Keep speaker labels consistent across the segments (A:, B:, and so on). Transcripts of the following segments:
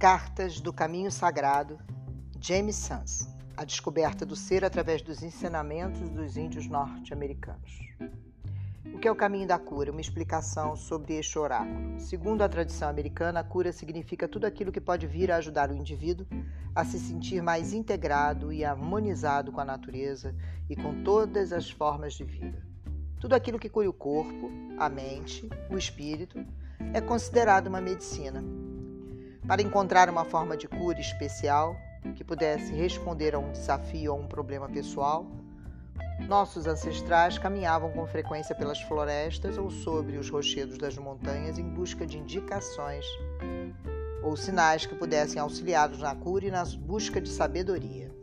A: Cartas do Caminho Sagrado, James Sans. A descoberta do ser através dos ensinamentos dos índios norte-americanos. O que é o caminho da cura? Uma explicação sobre este oráculo. Segundo a tradição americana, a cura significa tudo aquilo que pode vir a ajudar o indivíduo a se sentir mais integrado e harmonizado com a natureza e com todas as formas de vida. Tudo aquilo que cure o corpo, a mente, o espírito, é considerado uma medicina. Para encontrar uma forma de cura especial que pudesse responder a um desafio ou um problema pessoal, nossos ancestrais caminhavam com frequência pelas florestas ou sobre os rochedos das montanhas em busca de indicações ou sinais que pudessem auxiliá-los na cura e na busca de sabedoria.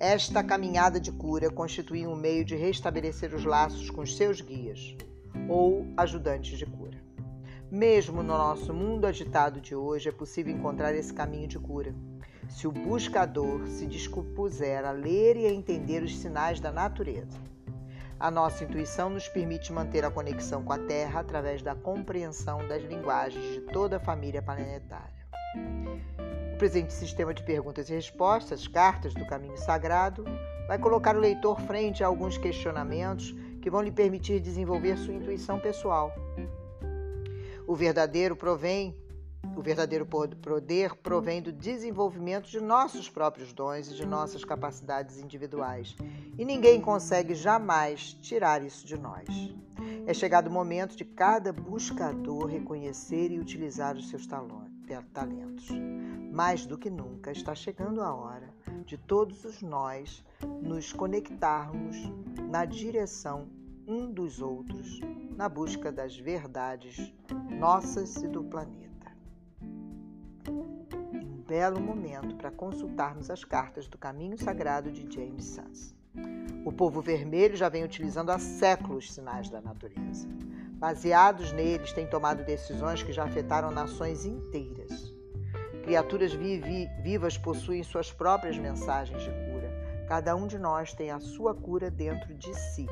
A: Esta caminhada de cura constituía um meio de restabelecer os laços com seus guias ou ajudantes de cura. Mesmo no nosso mundo agitado de hoje, é possível encontrar esse caminho de cura. Se o buscador se dispuser a ler e a entender os sinais da natureza. A nossa intuição nos permite manter a conexão com a Terra através da compreensão das linguagens de toda a família planetária. O presente sistema de perguntas e respostas, cartas do caminho sagrado, vai colocar o leitor frente a alguns questionamentos que vão lhe permitir desenvolver sua intuição pessoal o verdadeiro provém, o verdadeiro poder provém do desenvolvimento de nossos próprios dons e de nossas capacidades individuais. E ninguém consegue jamais tirar isso de nós. É chegado o momento de cada buscador reconhecer e utilizar os seus talentos. Mais do que nunca está chegando a hora de todos os nós nos conectarmos na direção um dos outros na busca das verdades nossas e do planeta. Um belo momento para consultarmos as cartas do Caminho Sagrado de James Sans. O povo vermelho já vem utilizando há séculos sinais da natureza. Baseados neles, tem tomado decisões que já afetaram nações inteiras. Criaturas vivi vivas possuem suas próprias mensagens de cura. Cada um de nós tem a sua cura dentro de si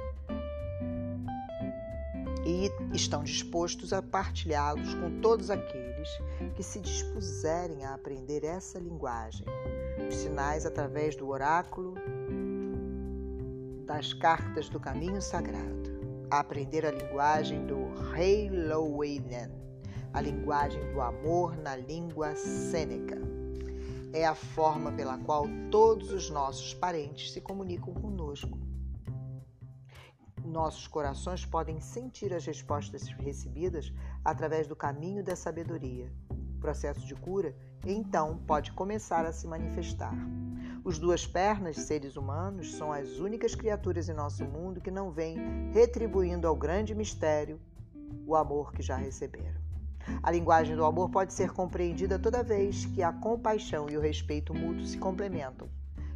A: e estão dispostos a partilhá-los com todos aqueles que se dispuserem a aprender essa linguagem. Os sinais através do oráculo, das cartas do caminho sagrado, a aprender a linguagem do Rei Loweiden, a linguagem do amor na língua sêneca. É a forma pela qual todos os nossos parentes se comunicam conosco nossos corações podem sentir as respostas recebidas através do caminho da sabedoria. O processo de cura, então, pode começar a se manifestar. Os duas pernas, seres humanos, são as únicas criaturas em nosso mundo que não vêm retribuindo ao grande mistério o amor que já receberam. A linguagem do amor pode ser compreendida toda vez que a compaixão e o respeito mútuo se complementam,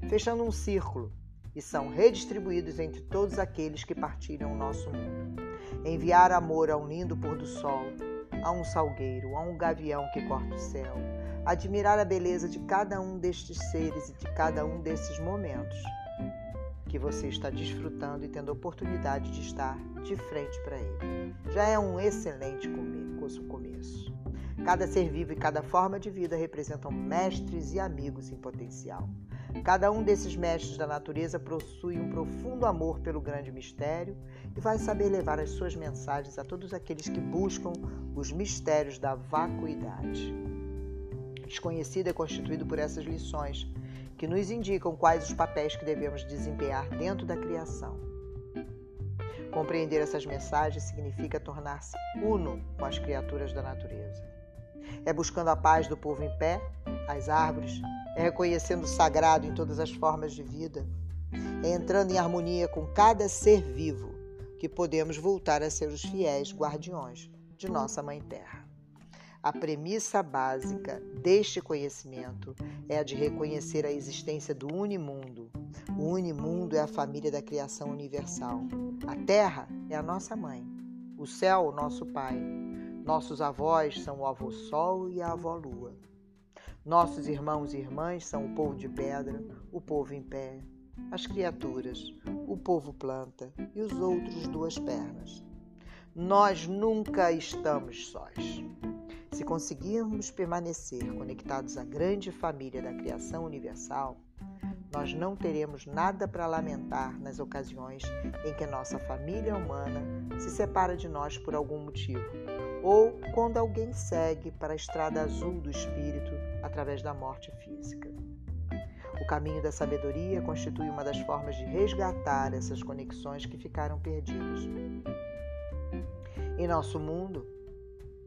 A: fechando um círculo e são redistribuídos entre todos aqueles que partilham o nosso mundo. Enviar amor a um lindo pôr do sol, a um salgueiro, a um gavião que corta o céu, admirar a beleza de cada um destes seres e de cada um desses momentos que você está desfrutando e tendo oportunidade de estar de frente para ele. Já é um excelente começo. Cada ser vivo e cada forma de vida representam mestres e amigos em potencial. Cada um desses mestres da natureza possui um profundo amor pelo grande mistério e vai saber levar as suas mensagens a todos aqueles que buscam os mistérios da vacuidade. Desconhecido é constituído por essas lições, que nos indicam quais os papéis que devemos desempenhar dentro da criação. Compreender essas mensagens significa tornar-se uno com as criaturas da natureza. É buscando a paz do povo em pé, as árvores, é reconhecendo o sagrado em todas as formas de vida, é entrando em harmonia com cada ser vivo que podemos voltar a ser os fiéis guardiões de nossa Mãe Terra. A premissa básica deste conhecimento é a de reconhecer a existência do unimundo. O unimundo é a família da criação universal. A Terra é a nossa mãe, o céu, o nosso pai. Nossos avós são o avô Sol e a avó Lua. Nossos irmãos e irmãs são o povo de pedra, o povo em pé, as criaturas, o povo planta e os outros duas pernas. Nós nunca estamos sós. Se conseguirmos permanecer conectados à grande família da criação universal, nós não teremos nada para lamentar nas ocasiões em que nossa família humana se separa de nós por algum motivo, ou quando alguém segue para a estrada azul do espírito através da morte física. O caminho da sabedoria constitui uma das formas de resgatar essas conexões que ficaram perdidas. Em nosso mundo,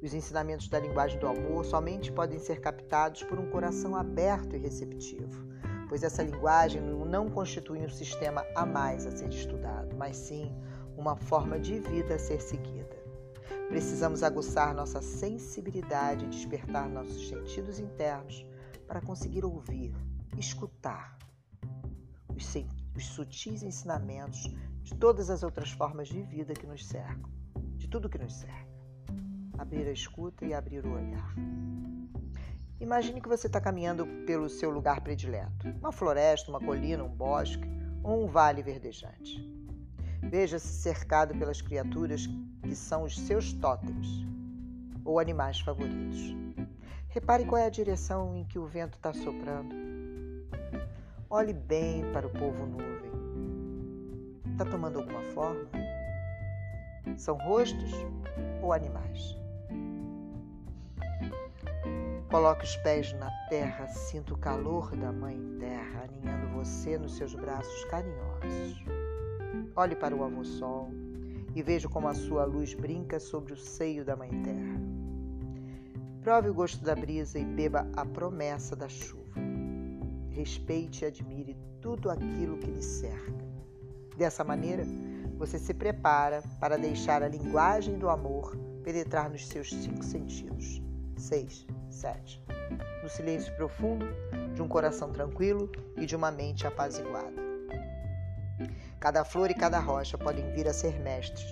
A: os ensinamentos da linguagem do amor somente podem ser captados por um coração aberto e receptivo pois essa linguagem não constitui um sistema a mais a ser estudado, mas sim uma forma de vida a ser seguida. Precisamos aguçar nossa sensibilidade e despertar nossos sentidos internos para conseguir ouvir, escutar os, os sutis ensinamentos de todas as outras formas de vida que nos cercam, de tudo que nos cerca. Abrir a escuta e abrir o olhar. Imagine que você está caminhando pelo seu lugar predileto, uma floresta, uma colina, um bosque ou um vale verdejante. Veja-se cercado pelas criaturas são os seus totens ou animais favoritos. Repare qual é a direção em que o vento está soprando. Olhe bem para o povo nuvem. Está tomando alguma forma? São rostos ou animais? Coloque os pés na terra, sinta o calor da Mãe Terra aninhando você nos seus braços carinhosos. Olhe para o avô Sol e veja como a sua luz brinca sobre o seio da Mãe Terra. Prove o gosto da brisa e beba a promessa da chuva. Respeite e admire tudo aquilo que lhe cerca. Dessa maneira, você se prepara para deixar a linguagem do amor penetrar nos seus cinco sentidos. 6. 7. No silêncio profundo de um coração tranquilo e de uma mente apaziguada. Cada flor e cada rocha podem vir a ser mestres.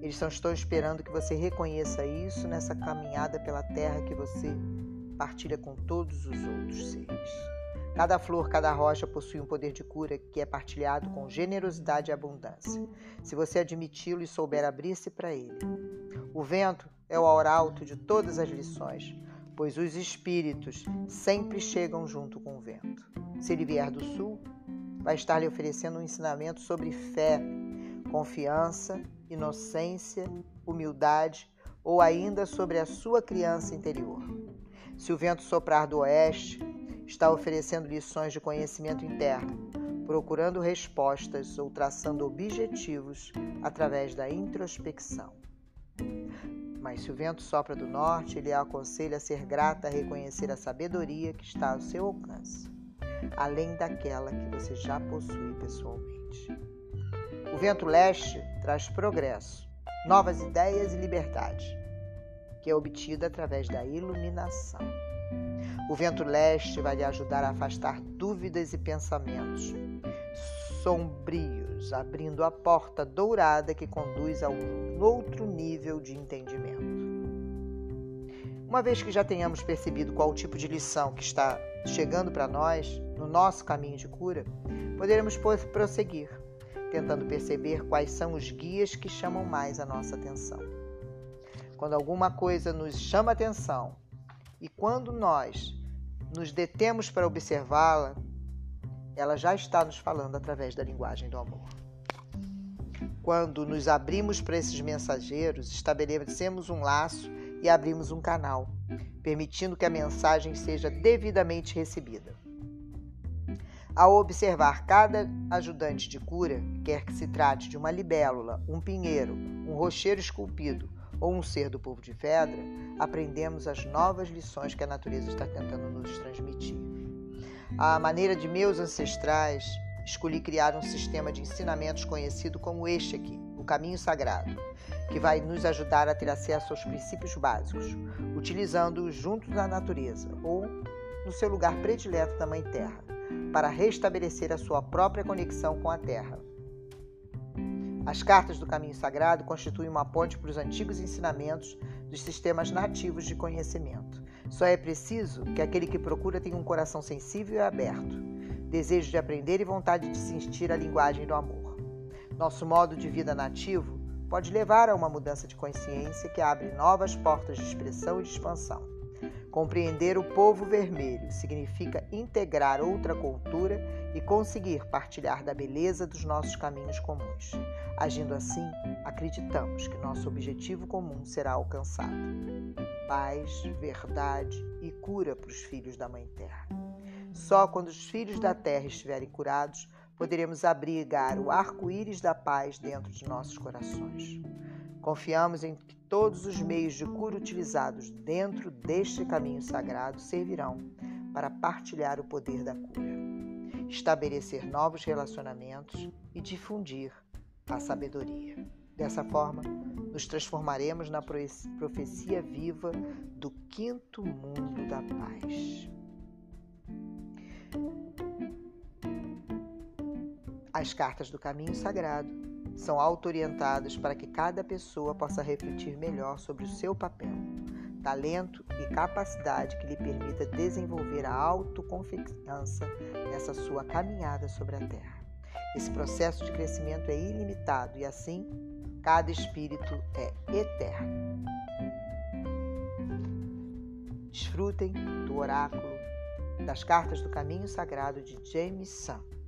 A: Eles só estão esperando que você reconheça isso nessa caminhada pela terra que você partilha com todos os outros seres. Cada flor, cada rocha possui um poder de cura que é partilhado com generosidade e abundância, se você admiti-lo e souber abrir-se para ele. O vento é o arauto de todas as lições, pois os espíritos sempre chegam junto com o vento. Se ele vier do sul, vai estar lhe oferecendo um ensinamento sobre fé, confiança, inocência, humildade ou ainda sobre a sua criança interior. Se o vento soprar do oeste, está oferecendo lições de conhecimento interno, procurando respostas ou traçando objetivos através da introspecção. Mas se o vento sopra do norte, ele a aconselha a ser grata a reconhecer a sabedoria que está ao seu alcance, além daquela que você já possui pessoalmente. O vento leste traz progresso, novas ideias e liberdade, que é obtida através da iluminação. O vento leste vai lhe ajudar a afastar dúvidas e pensamentos sombrios, abrindo a porta dourada que conduz a um outro nível de entendimento. Uma vez que já tenhamos percebido qual tipo de lição que está chegando para nós no nosso caminho de cura, poderemos prosseguir, tentando perceber quais são os guias que chamam mais a nossa atenção. Quando alguma coisa nos chama atenção e quando nós nos detemos para observá-la, ela já está nos falando através da linguagem do amor. Quando nos abrimos para esses mensageiros, estabelecemos um laço e abrimos um canal, permitindo que a mensagem seja devidamente recebida. Ao observar cada ajudante de cura, quer que se trate de uma libélula, um pinheiro, um rocheiro esculpido ou um ser do povo de pedra, aprendemos as novas lições que a natureza está tentando nos transmitir. À maneira de meus ancestrais, escolhi criar um sistema de ensinamentos conhecido como este aqui, o caminho sagrado, que vai nos ajudar a ter acesso aos princípios básicos, utilizando-os junto da natureza ou no seu lugar predileto da Mãe Terra, para restabelecer a sua própria conexão com a Terra. As cartas do caminho sagrado constituem uma ponte para os antigos ensinamentos dos sistemas nativos de conhecimento. Só é preciso que aquele que procura tenha um coração sensível e aberto, desejo de aprender e vontade de sentir a linguagem do amor. Nosso modo de vida nativo pode levar a uma mudança de consciência que abre novas portas de expressão e de expansão. Compreender o povo vermelho significa integrar outra cultura e conseguir partilhar da beleza dos nossos caminhos comuns. Agindo assim, acreditamos que nosso objetivo comum será alcançado: paz, verdade e cura para os filhos da Mãe Terra. Só quando os filhos da Terra estiverem curados, poderemos abrigar o arco-íris da paz dentro de nossos corações. Confiamos em que todos os meios de cura utilizados dentro deste caminho sagrado servirão para partilhar o poder da cura, estabelecer novos relacionamentos e difundir a sabedoria. Dessa forma, nos transformaremos na profecia viva do quinto mundo da paz. As cartas do caminho sagrado são auto-orientadas para que cada pessoa possa refletir melhor sobre o seu papel, talento e capacidade que lhe permita desenvolver a autoconfiança nessa sua caminhada sobre a Terra. Esse processo de crescimento é ilimitado e, assim, cada espírito é eterno. Desfrutem do oráculo das cartas do caminho sagrado de James Sun.